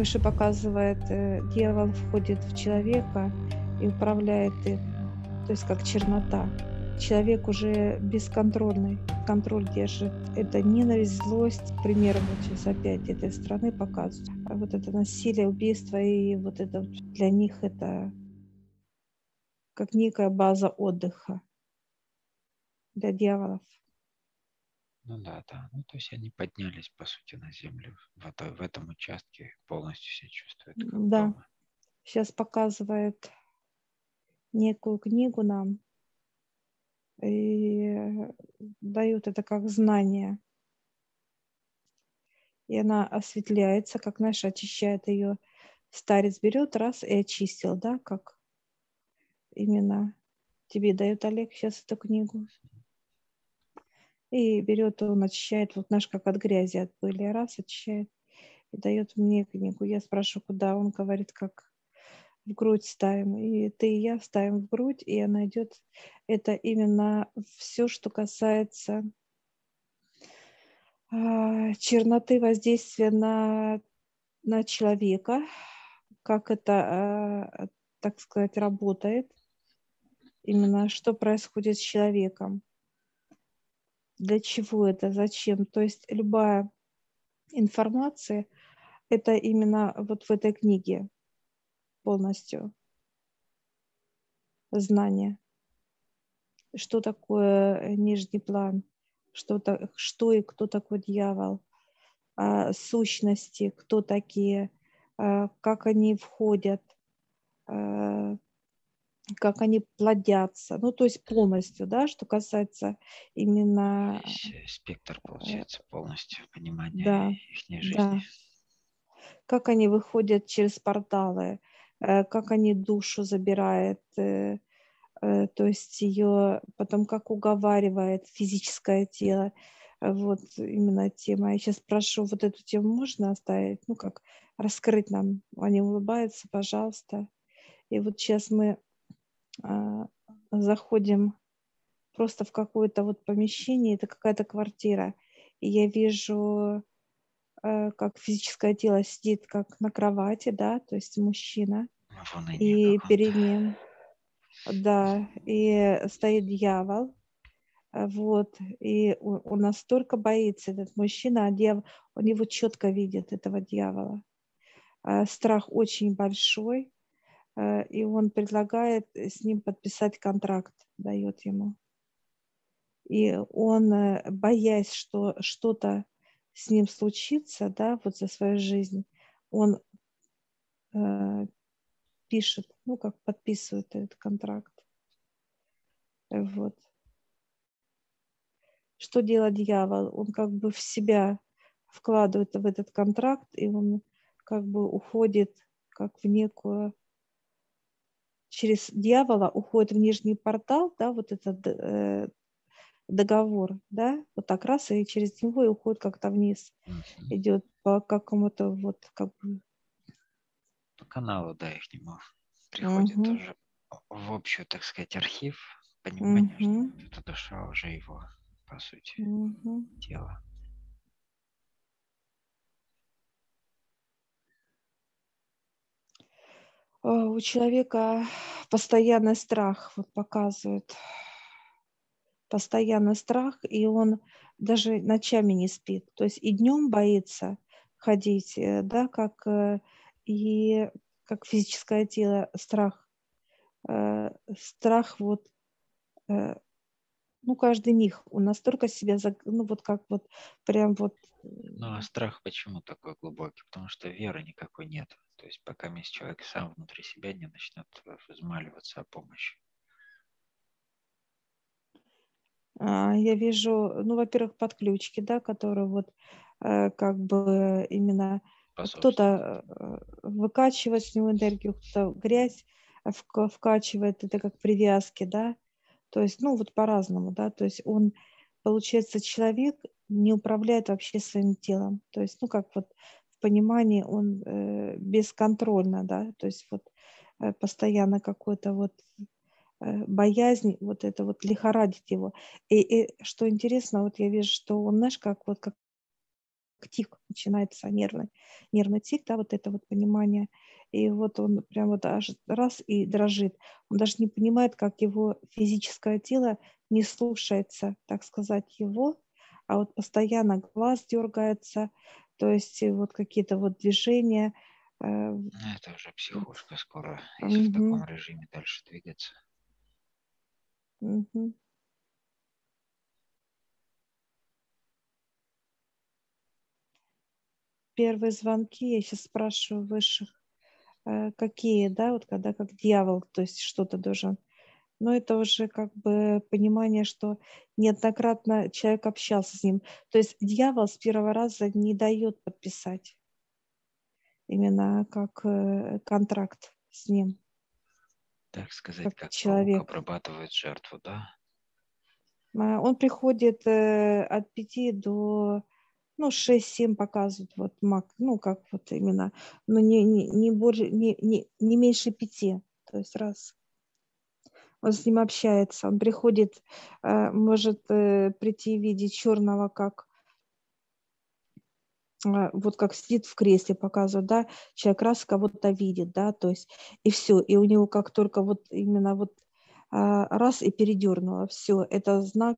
Выше показывает, э, дьявол входит в человека и управляет им, то есть как чернота. Человек уже бесконтрольный, контроль держит. Это ненависть, злость, к примеру, вот сейчас опять этой страны показывают. А вот это насилие, убийство и вот это для них это как некая база отдыха для дьяволов. Ну да, да. Ну, то есть они поднялись, по сути, на землю. В, в этом участке полностью себя чувствуют. Как Да. дома. Сейчас показывает некую книгу нам и дают это как знание. И она осветляется, как, знаешь, очищает ее. Старец берет раз и очистил, да, как именно тебе дает Олег сейчас эту книгу. И берет, он очищает, вот наш как от грязи от пыли, раз очищает и дает мне книгу. Я спрашиваю, куда? Он говорит, как в грудь ставим. И ты и я ставим в грудь, и она идет. Это именно все, что касается а, черноты воздействия на, на человека, как это, а, так сказать, работает, именно что происходит с человеком для чего это, зачем. То есть любая информация, это именно вот в этой книге полностью знание. Что такое нижний план, что, то, что и кто такой дьявол, а, сущности, кто такие, а, как они входят, а, как они плодятся, ну, то есть полностью, да, что касается именно... Весь э, спектр, получается, полностью понимания Да, их жизни. да. Как они выходят через порталы, э, как они душу забирают, э, э, то есть ее потом как уговаривает физическое тело. Э, Вот именно тема. Я сейчас прошу, вот эту тему можно оставить, ну, как раскрыть нам. Они улыбаются, пожалуйста. И вот сейчас мы заходим просто в какое-то вот помещение, это какая-то квартира, и я вижу, э, как физическое тело сидит как на кровати, да, то есть мужчина, и перед ним, да, и стоит дьявол, а, вот, и он, он настолько боится, этот мужчина, а дьявол, он его четко видит, этого дьявола. А, Страх очень большой, э, и он предлагает с ним подписать контракт, дает ему. И он, э, боясь, что что-то с ним случится, да, вот за свою жизнь, он э, пишет, ну, как подписывает этот контракт. Э, Вот. Что делает дьявол? Он как бы в себя вкладывает в этот контракт, и он как бы уходит как в некую через дьявола уходит в нижний портал, да, вот этот э, договор, да, вот так раз и через него и уходит как-то вниз, Мгм. идет по какому-то вот как бы По каналу, да, их нему приходит Мгм. тоже в общую, так сказать, архив, понимание, Мгм. что эта душа уже его, по сути, Мгм. тело. У человека постоянный страх вот показывает, постоянный страх, и он даже ночами не спит, то есть и днем боится ходить, э, да, как э, и как физическое тело страх, э, страх вот, э, ну каждый миг он настолько себя, заг- ну вот как вот прям вот, Ну а страх почему такой глубокий? Потому что веры никакой нет. То есть пока месяц человек сам внутри себя не начнет э, взмаливаться о помощи. а, я вижу, ну во-первых подключки, да, которые вот э, как бы именно кто-то э, выкачивает с него энергию, кто-то грязь э, вка- вкачивает, это как привязки, да, то есть, ну, вот по-разному, да, то есть он, получается, человек не управляет вообще своим телом, то есть, ну, как вот в понимании он э, бесконтрольно, да, то есть вот э, постоянно какой-то вот э, боязнь, вот это вот лихорадит его. И, и что интересно, вот я вижу, что он, знаешь, как вот как тик начинается нервный, нервный тик, да, вот это вот понимание. И вот он прям вот аж раз и дрожит. Он даже не понимает, как его физическое тело не слушается, так сказать, его, а вот постоянно глаз дергается, то есть вот какие-то вот движения. Э, ну, это уже психушка скоро, если угу. в таком режиме дальше двигаться. Угу. Первые звонки, я сейчас спрашиваю высших, э, какие, да, вот когда как дьявол, то есть что-то должен. Но это уже как бы понимание, что неоднократно человек общался с ним. То есть дьявол с первого раза не дает подписать именно как э, контракт с ним. Так сказать, как, как человек обрабатывает жертву, да? А, он приходит э, от пяти до ну, 6-7 показывают, вот мак, ну, как вот именно, но не, не, не, больше, не, не, не меньше пяти, то есть раз. Он с ним общается, он приходит, э, может э, прийти в виде черного, как э, вот как сидит в кресле, показывает, да, человек раз кого-то видит, да, то есть и все, и у него как только вот именно вот раз и передернуло, все, это знак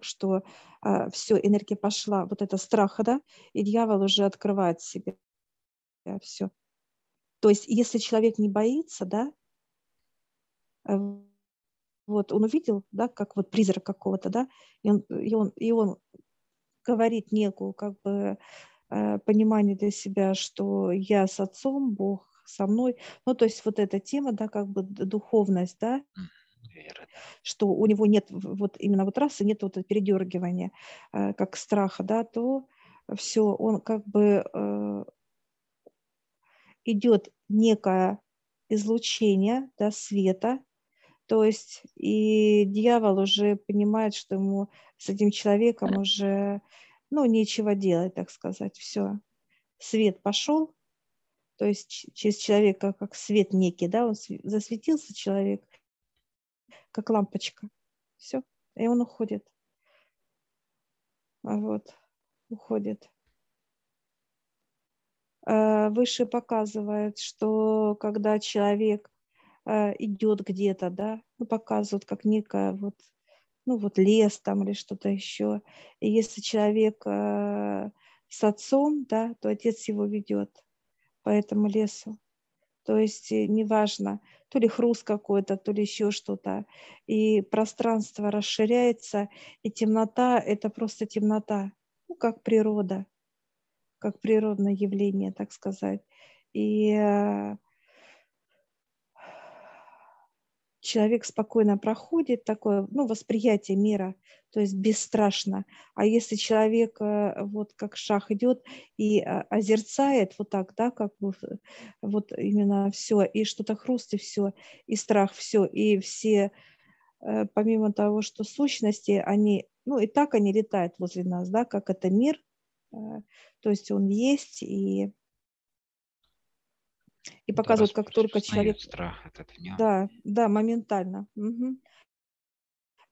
что а, все, энергия пошла, вот это страха, да, и дьявол уже открывает себе все. То есть, если человек не боится, да, э, вот он увидел, да, как вот призрак какого-то, да, и он, и он, и он говорит некую как бы э, понимание для себя, что я с отцом, Бог со мной, ну, то есть вот эта тема, да, как бы духовность, да, Что у него нет вот именно вот расы, нет вот передергивания, э, как страха, да, то все, он как бы э, идет некое излучение да, света, то есть и дьявол уже понимает, что ему с этим человеком уже ну, нечего делать, так сказать, все. Свет пошел, то есть через человека как свет некий, да, он засветился человек, как лампочка. Все, и он уходит. Вот, уходит. Э, выше показывает, что когда человек э, идет где-то, да, ну, показывают как некая вот, ну, вот лес там или что-то еще. И если человек э, с отцом, да, то отец его ведет по этому лесу. То есть неважно, то ли хруст какой-то, то ли еще что-то. И пространство расширяется, и темнота – это просто темнота, ну, как природа, как природное явление, так сказать. И э, человек спокойно проходит такое ну, восприятие мира, то есть бесстрашно. А если человек э, вот как шаг идет и э, озерцает вот так, да, как бы вот именно все, и что-то хрустит все, и страх все, и все, э, помимо того, что сущности, они, ну и так они летают возле нас, да, как это мир, то есть он есть, и и показывают, как только человек... Страх этот Да, да, моментально. Угу.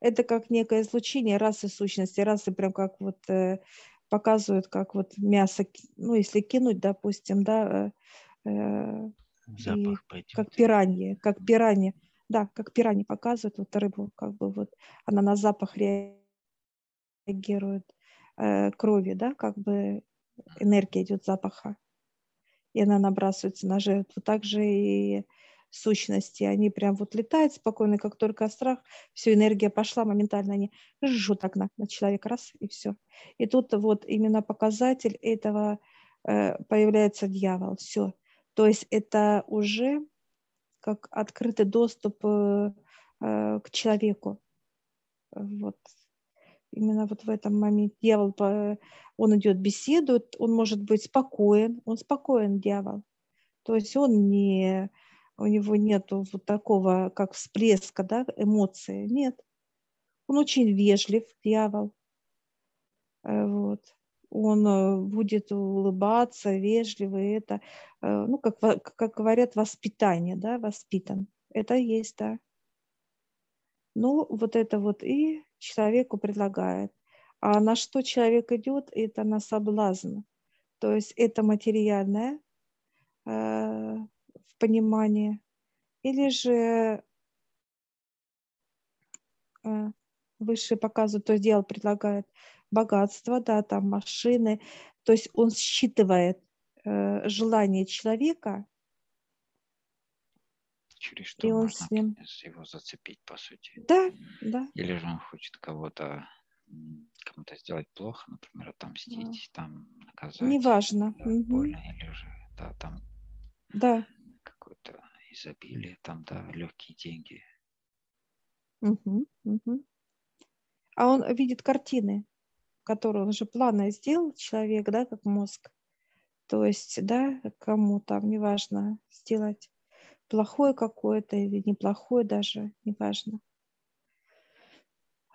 Это как некое излучение расы сущности, расы прям как вот э, показывают, как вот мясо, ну, если кинуть, допустим, да, э, э Запах пойдет. как пиранье, как пиранье, да, как пиранье показывают, вот рыбу, как бы вот она на запах реагирует э, крови, да, как бы энергия идет запаха и она набрасывается на жертву. Также и сущности, они прям вот летают спокойно, как только страх, все, энергия пошла, моментально они жжут так на, на человека, раз, и все. И тут вот именно показатель этого э, появляется дьявол, все. То есть это уже как открытый доступ э, э, к человеку. Вот именно вот в этом моменте дьявол, он идет, беседует, он может быть спокоен, он спокоен, дьявол. То есть он не, у него нет вот такого, как всплеска, да, эмоции, нет. Он очень вежлив, дьявол. Э, вот. Он э, будет улыбаться, вежливый, это, э, ну, как, как говорят, воспитание, да, воспитан. Это есть, да. Ну, вот это вот и человеку предлагает. А на что человек идет, это на соблазн. То есть это материальное э, в понимании, или же э, высшие показывают, то есть дьявол предлагает богатство, да, там машины, то есть он считывает э, желание человека, через что и он можно с ним... его зацепить, по сути. Да, да. Или же он хочет кого-то кому-то сделать плохо, например, отомстить, да. там наказать. Неважно. Да, угу. Больно, или же, да, там да. какое-то изобилие, там, да, легкие деньги. Угу, угу. А он видит картины, которые он же планы сделал, человек, да, как мозг. То есть, да, кому там, неважно, сделать плохое какое-то или неплохое даже, неважно.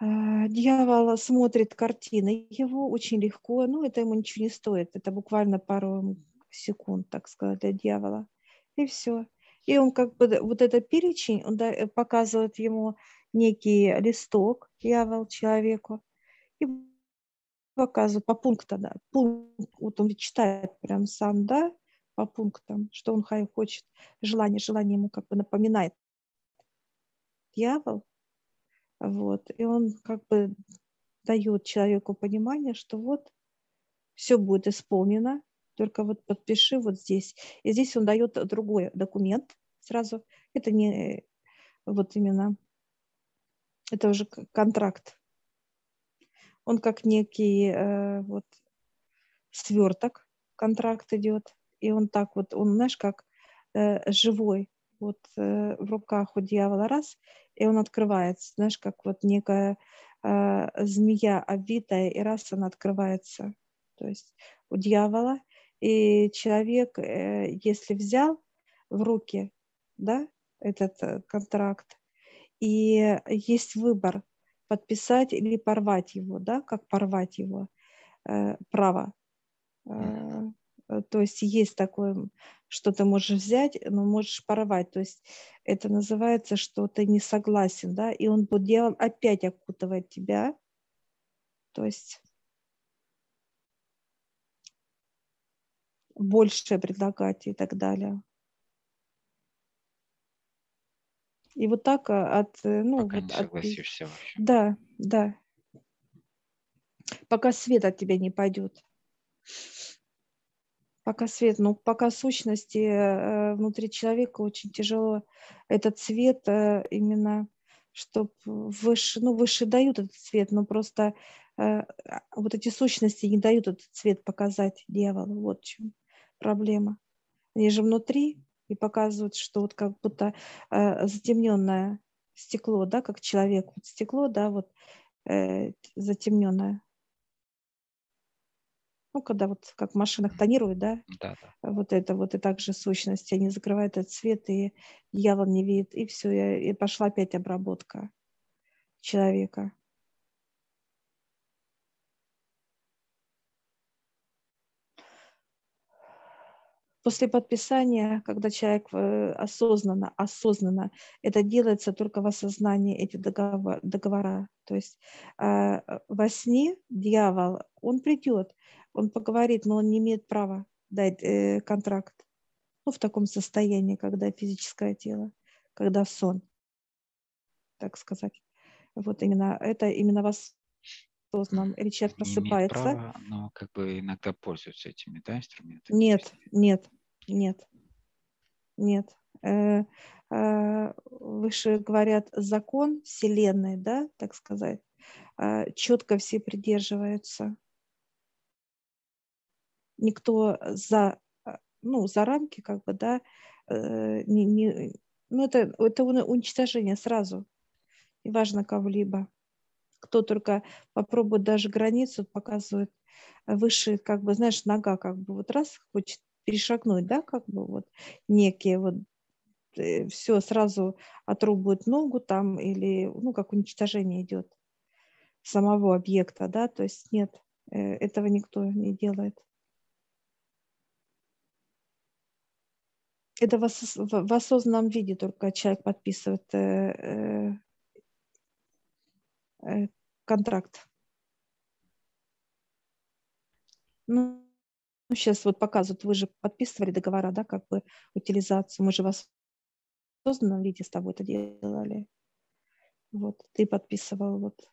А, дьявол смотрит картины его очень легко, ну это ему ничего не стоит, это буквально пару секунд, так сказать, для дьявола, и все. И он как бы, вот этот перечень, он показывает ему некий листок, дьявол человеку, и показывает по пунктам, да, пункт, вот он читает прям сам, да, по пунктам, что он хочет, желание, желание ему как бы напоминает дьявол, вот, и он как бы дает человеку понимание, что вот все будет исполнено, только вот подпиши вот здесь. И здесь он дает другой документ сразу. Это не вот именно, это уже контракт. Он как некий э, вот сверток контракт идет и он так вот, он, знаешь, как э, живой, вот э, в руках у дьявола раз, и он открывается, знаешь, как вот некая э, змея обвитая, и раз она открывается, то есть у дьявола, и человек, э, если взял в руки, да, этот э, контракт, и есть выбор, подписать или порвать его, да, как порвать его, э, право. Э, то есть есть такое, что ты можешь взять, но можешь порвать. То есть это называется, что ты не согласен, да, и он будет делать, опять окутывать тебя. То есть больше предлагать и так далее. И вот так э, от, э, ну, Пока вот не согласишься от, вообще. Да, да. Пока свет от тебя не пойдет. Пока свет, но пока сущности э, внутри человека очень тяжело этот цвет э, именно, чтобы выше, ну, выше дают этот цвет, но просто э, вот эти сущности не дают этот цвет показать дьяволу. Вот в чем проблема. Они же внутри и показывают, что вот как будто затемненное стекло, да, как человек, вот стекло, да, вот затемненное ну, когда вот как в машинах тонируют, да, да, да. вот это вот и также сущность, они закрывают этот цвет, и дьявол не видит, и все, и пошла опять обработка человека. После подписания, когда человек э, осознанно, осознанно, это делается только в осознании эти договор, договора. То есть э, во сне дьявол, он придет, он поговорит, но он не имеет права дать э, контракт. Ну, в таком состоянии, когда физическое тело, когда сон, так сказать. Вот именно это именно вас или человек просыпается. права, но как бы иногда пользуются этими да, инструментами. Нет, нет, нет, нет. Э, э, выше говорят закон Вселенной, да, так сказать, э, четко все придерживаются никто за, а, ну, за рамки, как бы, да, э, не, не, ну, это, это уничтожение сразу, неважно кого-либо. Кто только попробует даже границу, показывает выше, как бы, знаешь, нога как бы вот раз хочет перешагнуть, да, как бы вот некие вот э, все сразу отрубают ногу там или, ну, как уничтожение идет самого объекта, да, то есть нет, э, этого никто не делает. Это в, ос, в осознанном виде только человек подписывает э, э, э контракт. Ну, сейчас вот показывают, вы же подписывали договора, да, как бы утилизацию. Мы же в осознанном виде с тобой это делали. Вот, ты подписывал вот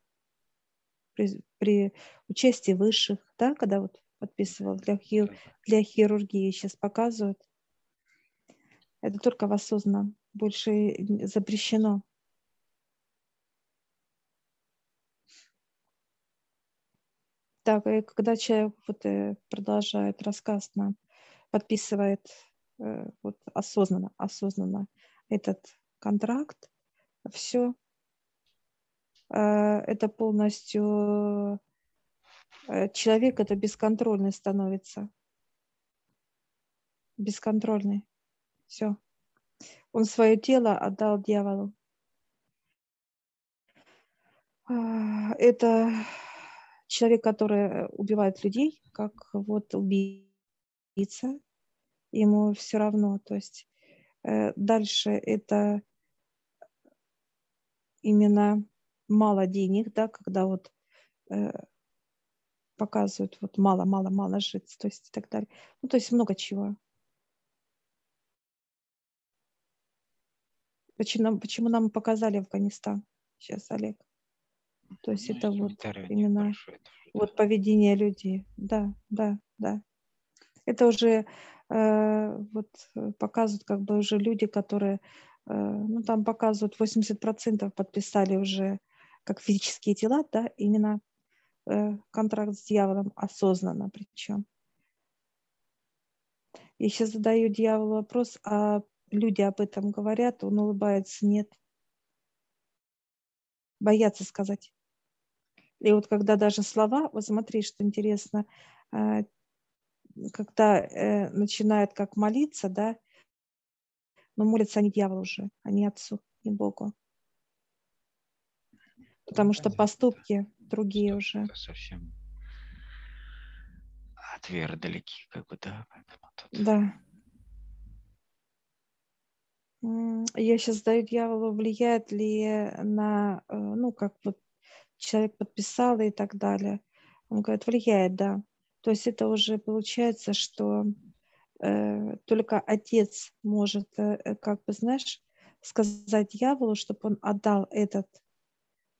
при, при участии высших, да, когда вот подписывал для, хир, для хирургии, сейчас показывают. Это только в осознанном, больше запрещено. Так, и когда человек вот э, продолжает рассказ нам, подписывает э, вот осознанно, осознанно этот контракт, все, э, это полностью человек это бесконтрольный становится. Бесконтрольный. Все. Он свое тело отдал дьяволу. А, это человек, который э, убивает людей, как вот убийца, ему все равно. То есть э, дальше это именно мало денег, да, когда вот э, показывают вот мало, мало, мало жить, то есть и так далее. Ну, то есть много чего. Почему нам, почему нам показали Афганистан сейчас, Олег? То есть ну, это вот именно вот поведение людей. Да, да, да. Это уже э, вот показывают как бы уже люди, которые, э, ну там показывают 80% подписали уже как физические тела, да, именно э, контракт с дьяволом осознанно причем. Я сейчас задаю дьяволу вопрос, а люди об этом говорят, он улыбается, нет. Боятся сказать. И вот когда даже слова, вот смотри, что интересно, э, когда э, начинают как молиться, да, но молятся они дьяволу уже, а не отцу, не Богу. Потому что поступки другие уже. Совсем от веры далеки, как бы, да. Тут... Да. Я сейчас задаю дьяволу, влияет ли на, э, ну, как вот человек подписал и так далее. Он говорит, влияет, да. То есть это уже получается, что э, только отец может, э, э как бы, знаешь, сказать дьяволу, чтобы он отдал этот...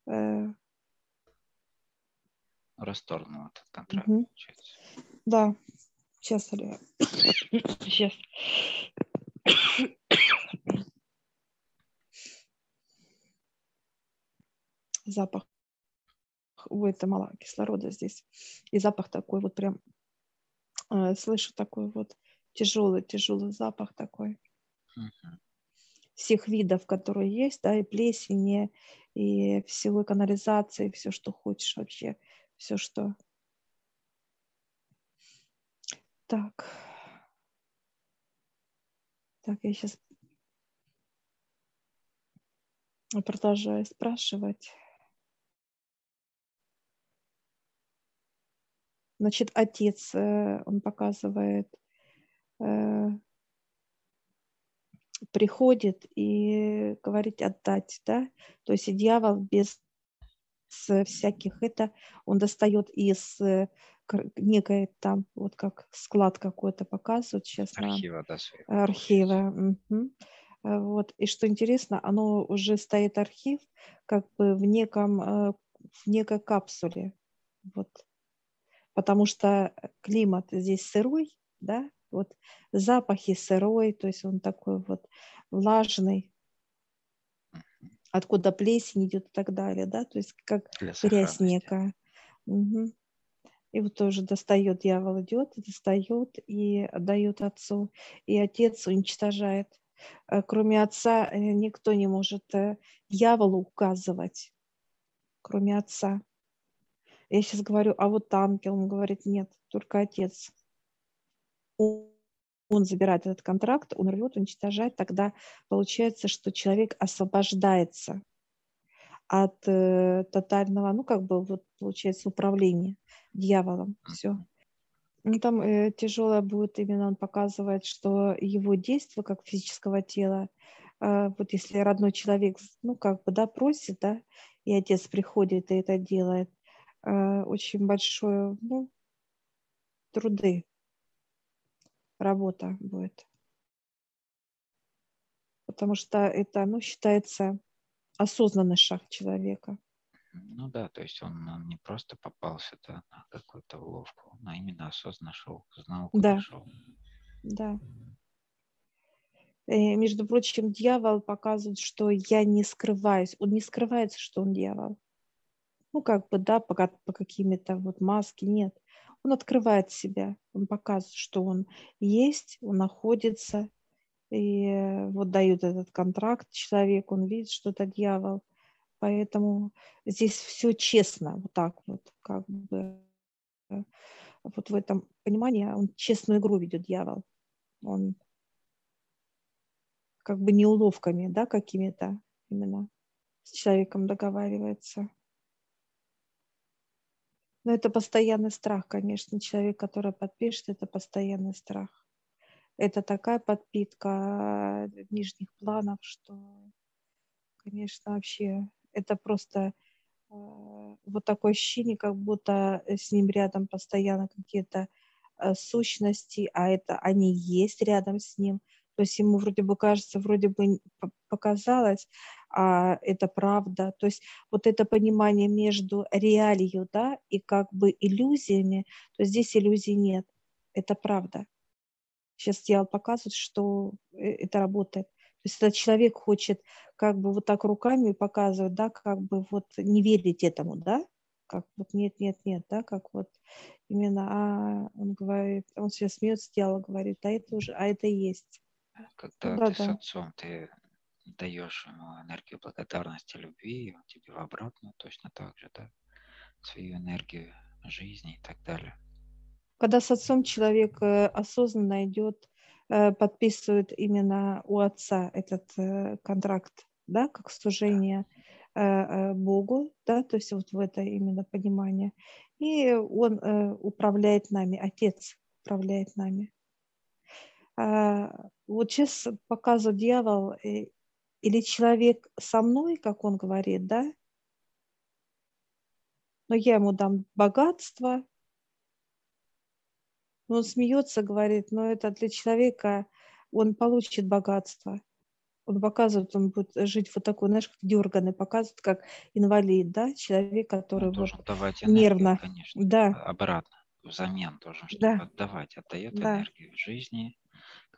Э, Расторгнул этот контракт, угу. Да. Сейчас, Сейчас. Запах ой, это мало кислорода здесь. И запах такой вот прям, э, слышу такой вот тяжелый, тяжелый запах такой. Uh-huh. Всех видов, которые есть, да, и плесени, и всего канализации, все, что хочешь вообще, все, что... Так. Так, я сейчас продолжаю спрашивать. Значит, отец, э, он показывает, э, приходит и говорит отдать, да, то есть дьявол без всяких это, он достает из э, некой там, вот как склад какой-то показывает сейчас. Архива, да, Архива. Угу. Вот. И что интересно, оно уже стоит архив как бы в неком, в некой капсуле. Вот потому что климат здесь сырой, да, вот запахи сырой, то есть он такой вот влажный, откуда плесень идет и так далее, да, то есть как грязь некая. Угу. И вот тоже достает, дьявол идет, достает и отдает отцу, и отец уничтожает. Э, кроме отца э, никто не может э, дьяволу указывать, кроме отца. Я сейчас говорю, а вот ангел, он говорит, нет, только отец. Он, он забирает этот контракт, он рвет, уничтожает, тогда получается, что человек освобождается от э, тотального, ну, как бы, вот, получается, управления дьяволом. Все. Ну, там э, тяжелое будет именно, он показывает, что его действие как физического тела, э, вот если родной человек, ну, как бы, да, просит, да, и отец приходит и это делает, Э, очень большое, ну, труды, работа будет. Потому что это, ну, считается осознанный шаг человека. Ну да, то есть он, не просто попался да, на какую-то уловку, а именно осознанно шел, знал, куда да. шел. Да. И, между прочим, дьявол показывает, что я не скрываюсь. Он не скрывается, что он дьявол. Ну, как бы, да, по, по какими-то вот маски, нет. Он открывает себя, он показывает, что он есть, он находится, и вот дают этот контракт человеку, он видит, что это дьявол. Поэтому здесь все честно, вот так вот, как бы, вот в этом понимании он честную игру ведет дьявол. Он как бы не уловками, да, какими-то именно с человеком договаривается. Но это постоянный страх, конечно. Человек, который подпишет, это постоянный страх. Это такая подпитка нижних планов, что, конечно, вообще это просто э, вот такое ощущение, как будто с ним рядом постоянно какие-то э, сущности, а это они есть рядом с ним. То есть ему вроде бы кажется, вроде бы показалось, а это правда. То есть вот это понимание между реалией да, и как бы иллюзиями, то здесь иллюзий нет. Это правда. Сейчас дьявол показывает, что э, это работает. То есть этот человек хочет как бы вот так руками показывать, да, как бы вот не верить этому, да, как вот нет, нет, нет, да, как вот именно, а он говорит, он сейчас смеется, дьявол говорит, а это уже, а это есть. Когда да, ты да. с отцом, ты даешь ему энергию благодарности, любви, он тебе в обратную точно так же, да, свою энергию жизни и так далее. Когда с отцом человек э, осознанно идет, э, подписывает именно у отца этот э, контракт, да, как служение Богу, да, то есть вот в это именно понимание. И он управляет нами, отец управляет нами. А, вот сейчас показывает дьявол, или человек со мной, как он говорит, да, но я ему дам богатство, он смеется, говорит, но это для человека, он получит богатство. Он показывает, он будет жить вот такой, знаешь, как дерганый, показывает, как инвалид, да, человек, который он должен вот давать энергию, нервно. конечно, да. обратно, взамен должен что-то да. отдавать, отдает да. энергию в жизни,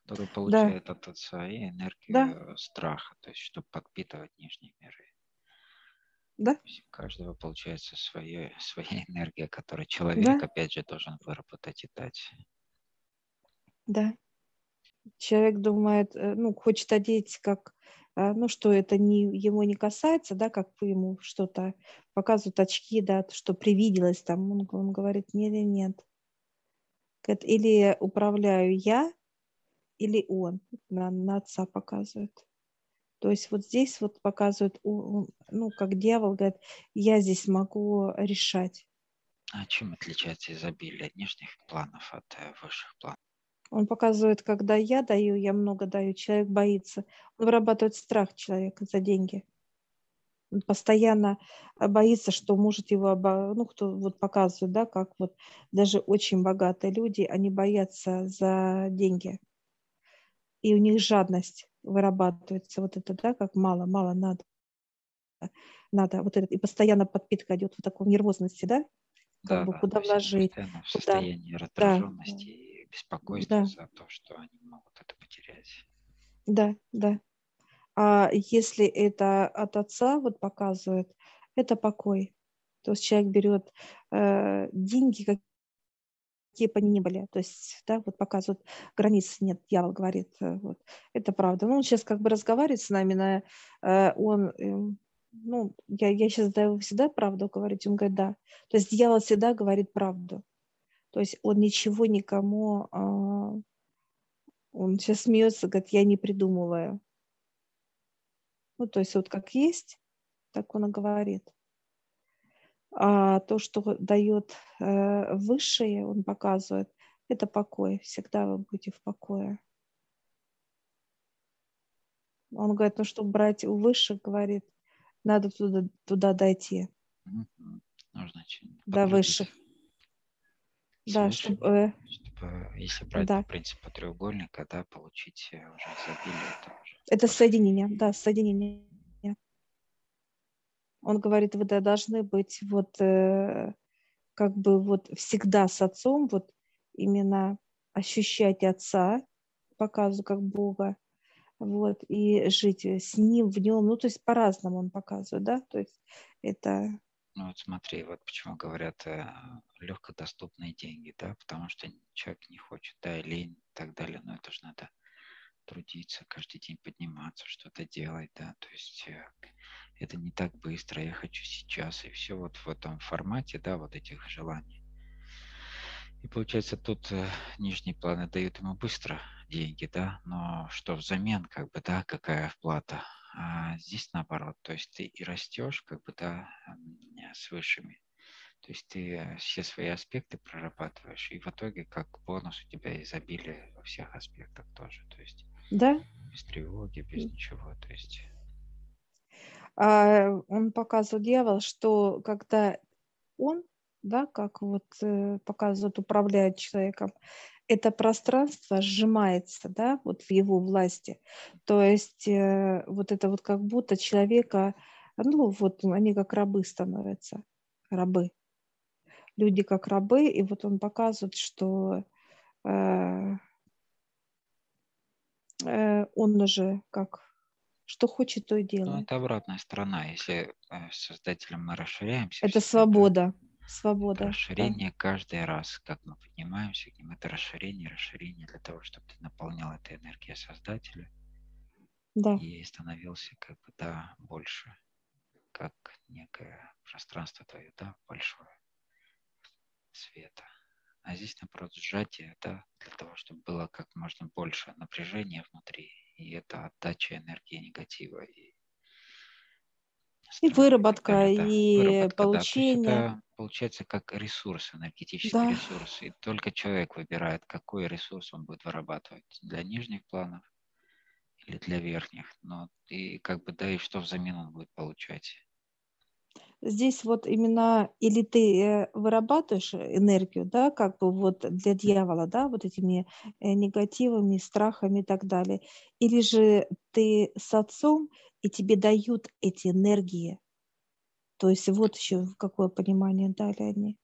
которую получает да. от отца, и энергию да. страха, то есть чтобы подпитывать нижние миры. Да. у каждого получается своя, своя энергия, которую человек, да. опять же, должен выработать и дать. Да. Человек думает, э, ну, хочет одеть как, э, ну, что это не, ему не касается, да, как ему что-то показывают очки, да, что привиделось там, он, он говорит, нет, нет, нет. Или управляю я, или он на, на отца показывает. То есть вот здесь вот показывает, ну, как дьявол говорит, я здесь могу решать. А чем отличается изобилие нижних планов от э, высших планов? Он показывает, когда я даю, я много даю, человек боится. Он вырабатывает страх человека за деньги. Он постоянно боится, что может его, ну, кто вот показывает, да, как вот даже очень богатые люди, они боятся за деньги и у них жадность вырабатывается, вот это, да, как мало, мало надо, надо, вот этот, и постоянно подпитка идет вот такой нервозности, да, как да, бы, да, куда вложить. В состоянии куда... раздраженности да. и беспокойства да. за то, что они могут это потерять. Да, да. А если это от отца вот показывает, это покой. То есть человек берет э, деньги, какие бы они ни были. То есть, да, вот показывают, границ нет, дьявол говорит, э, вот, это правда. Ну, он сейчас как бы разговаривает с нами, на, э, он, эм, ну, я, я сейчас даю всегда правду говорить, он говорит, да. То есть дьявол всегда говорит правду. То есть он ничего никому, а, он сейчас смеется, говорит, я не придумываю. Ну, то есть вот как есть, так он и говорит. А то, что дает э, высшее, он показывает, это покой. Всегда вы будете в покое. Он говорит, ну, чтобы брать у высших, говорит, надо туда, туда дойти. Нужно До высших. Да, чтобы, э, чтобы если брать да. принцип треугольника, да, получить э, уже изобилие. Это, уже это соединение, да, соединение. Он говорит, вы должны быть вот э, как бы вот всегда с отцом, вот именно ощущать отца, показываю как Бога, вот, и жить с ним, в нем, ну, то есть по-разному он показывает, да, то есть это... Ну, вот смотри, вот почему говорят э, легкодоступные деньги, да, потому что человек не хочет, да, лень и так далее, но это же надо трудиться, каждый день подниматься, что-то делать, да, то есть э, это не так быстро, я хочу сейчас, и все вот в этом формате, да, вот этих желаний. И получается, тут э, нижние планы дают ему быстро деньги, да, но что взамен, как бы, да, какая вплата. А здесь наоборот, то есть ты и растешь, как бы, да, с высшими. То есть ты все свои аспекты прорабатываешь, и в итоге как бонус у тебя изобилие во всех аспектах тоже. То есть да? без тревоги, без ничего. То есть он показывал дьявол, что когда он, да, как вот э, показывает, управляет человеком, это пространство сжимается, да, вот в его власти. То есть э, вот это вот как будто человека, ну вот они как рабы становятся, рабы. Люди как рабы, и вот он показывает, что э, он уже как что хочет, то и ну, делает. Ну, это обратная сторона. Если э, создателем мы расширяемся. Это свобода. Свобода. Это расширение да. каждый раз, как мы поднимаемся к ним, это расширение, расширение для того, чтобы ты наполнял этой энергией Создателя. Да. И становился как бы, да, больше, как некое пространство твое, да, большое света. А здесь, наоборот, сжатие, да, для того, чтобы было как можно больше напряжения внутри и это отдача энергии негатива и и выработка, и, да. выработка, получение. Да. это получается как ресурс, энергетический да. ресурс. И только человек выбирает, какой ресурс он будет вырабатывать для нижних планов или для верхних. Но и как бы да, и что взамен он будет получать здесь вот именно или ты э, вырабатываешь энергию, да, как бы вот для дьявола, да, вот этими э, негативами, страхами и так далее, или же ты с отцом, и тебе дают эти энергии. То есть вот еще какое понимание дали они.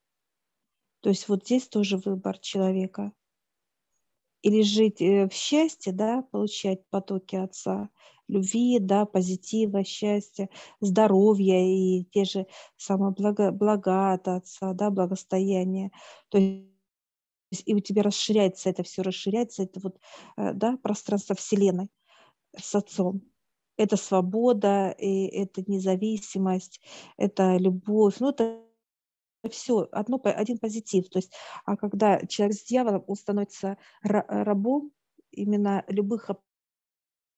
То есть вот здесь тоже выбор человека или жить э, в счастье, да, получать потоки Отца, любви, да, позитива, счастья, здоровья и те же самые от Отца, да, благостояние. То есть и у тебя расширяется это все, расширяется это вот, э, да, пространство Вселенной с Отцом. Это свобода, и это независимость, это любовь. Ну, это все, одно, один позитив. То есть, а когда человек с дьяволом, он становится рабом именно любых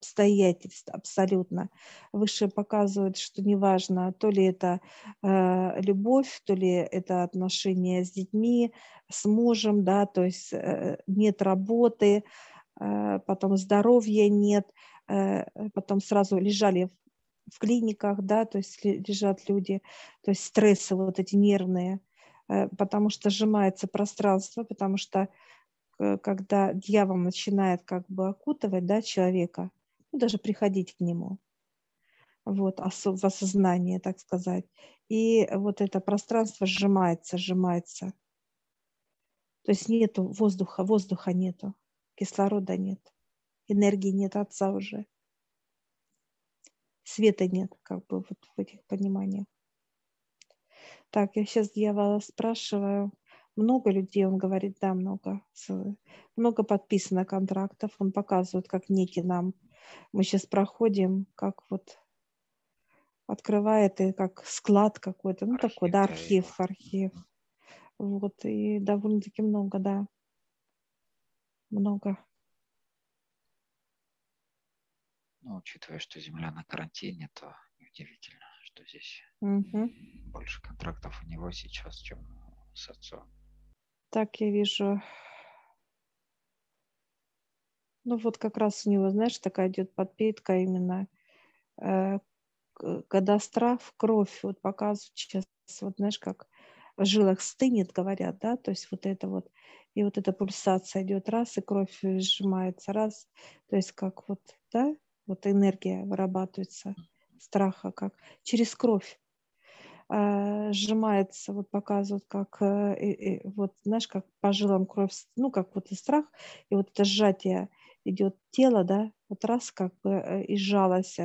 обстоятельств абсолютно. Выше показывают, что неважно, то ли это э, любовь, то ли это отношения с детьми, с мужем, да, то есть э, нет работы, э, потом здоровья нет, э, потом сразу лежали в клиниках, да, то есть лежат люди, то есть стрессы вот эти нервные, э, потому что сжимается пространство, потому что э, когда дьявол начинает как бы окутывать, да, человека, даже приходить к нему, вот, в осознание, так сказать, и вот это пространство сжимается, сжимается. То есть нету воздуха, воздуха нету, кислорода нет, энергии нет отца уже света нет, как бы вот в этих пониманиях. Так, я сейчас дьявола спрашиваю, много людей, он говорит, да, много, много подписано контрактов, он показывает, как некий нам, мы сейчас проходим, как вот открывает и как склад какой-то, ну архив, такой, да, архив, архив. Вот, и довольно-таки много, да, много. Ну, учитывая, что Земля на карантине, то неудивительно, что здесь угу. больше контрактов у него сейчас, чем с отцом. Так я вижу. Ну вот как раз у него, знаешь, такая идет подпитка именно, э, когда страх в кровь вот показывает сейчас, вот знаешь, как в жилах стынет, говорят, да, то есть вот это вот, и вот эта пульсация идет раз, и кровь сжимается раз, то есть как вот, да, вот энергия вырабатывается страха, как через кровь э, сжимается, вот показывают, как, э, и, вот, знаешь, как по жилам кровь, ну, как вот и страх, и вот это сжатие идет тело, да, вот раз как бы э, и сжалось,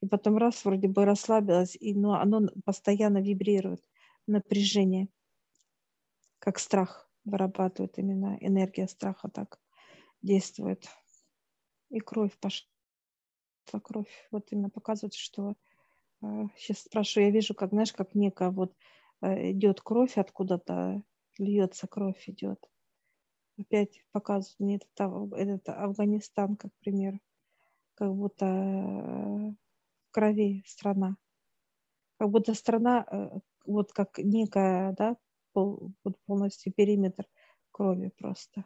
и потом раз вроде бы расслабилось, и, но оно постоянно вибрирует, напряжение, как страх вырабатывает именно энергия страха так действует. И кровь пошла, кровь. Вот именно показывает, что сейчас э, спрашиваю, я вижу, как, знаешь, как некая вот э, идет кровь откуда-то, льется кровь идет. Опять показывают мне этот, этот Афганистан, как пример, как будто э, в крови страна. Как будто страна, вот как некая, да, пол, вот полностью периметр крови просто.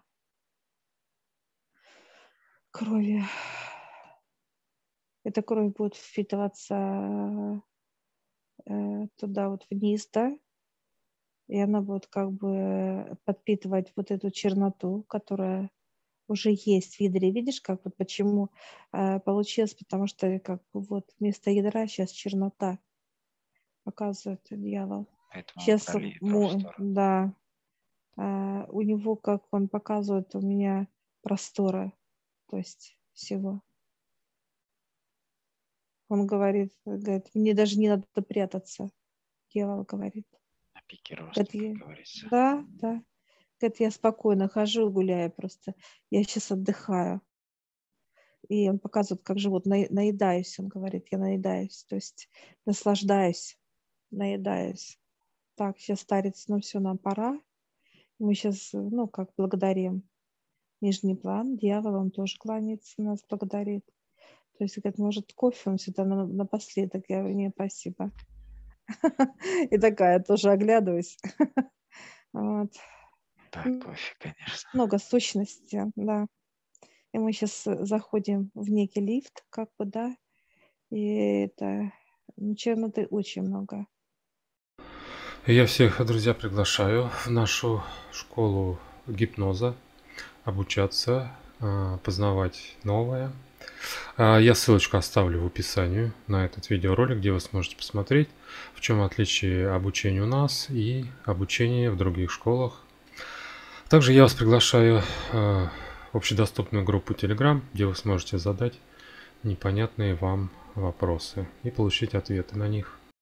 Крови эта кровь будет впитываться э, туда вот вниз, да, и она будет как бы подпитывать вот эту черноту, которая уже есть в ядре. Видишь, как вот почему э, получилось, потому что как бы вот вместо ядра сейчас чернота показывает дьявол. Поэтому сейчас, да, э, у него, как он показывает, у меня просторы, то есть всего. Он говорит, говорит, мне даже не надо прятаться. Дьявол говорит. На пике роста, говорит, говорится. Да, да. Говорит, я спокойно хожу, гуляю просто. Я сейчас отдыхаю. И он показывает, как живут. Наедаюсь, он говорит, я наедаюсь. То есть наслаждаюсь, наедаюсь. Так, сейчас старец, ну все, нам пора. Мы сейчас, ну, как благодарим. Нижний план, дьявол, он тоже кланяется, нас благодарит. То есть, говорит, может, кофе он всегда напоследок. Я говорю, нет, спасибо. И такая тоже оглядываюсь. Вот. Да, кофе, конечно. Много сущности, да. И мы сейчас заходим в некий лифт, как бы, да, и это, ну, черноты очень много. Я всех, друзья, приглашаю в нашу школу гипноза обучаться, а, познавать новое – я ссылочку оставлю в описании на этот видеоролик, где вы сможете посмотреть, в чем отличие обучения у нас и обучения в других школах. Также я вас приглашаю а, в общедоступную группу Telegram, где вы сможете задать непонятные вам вопросы и получить ответы на них.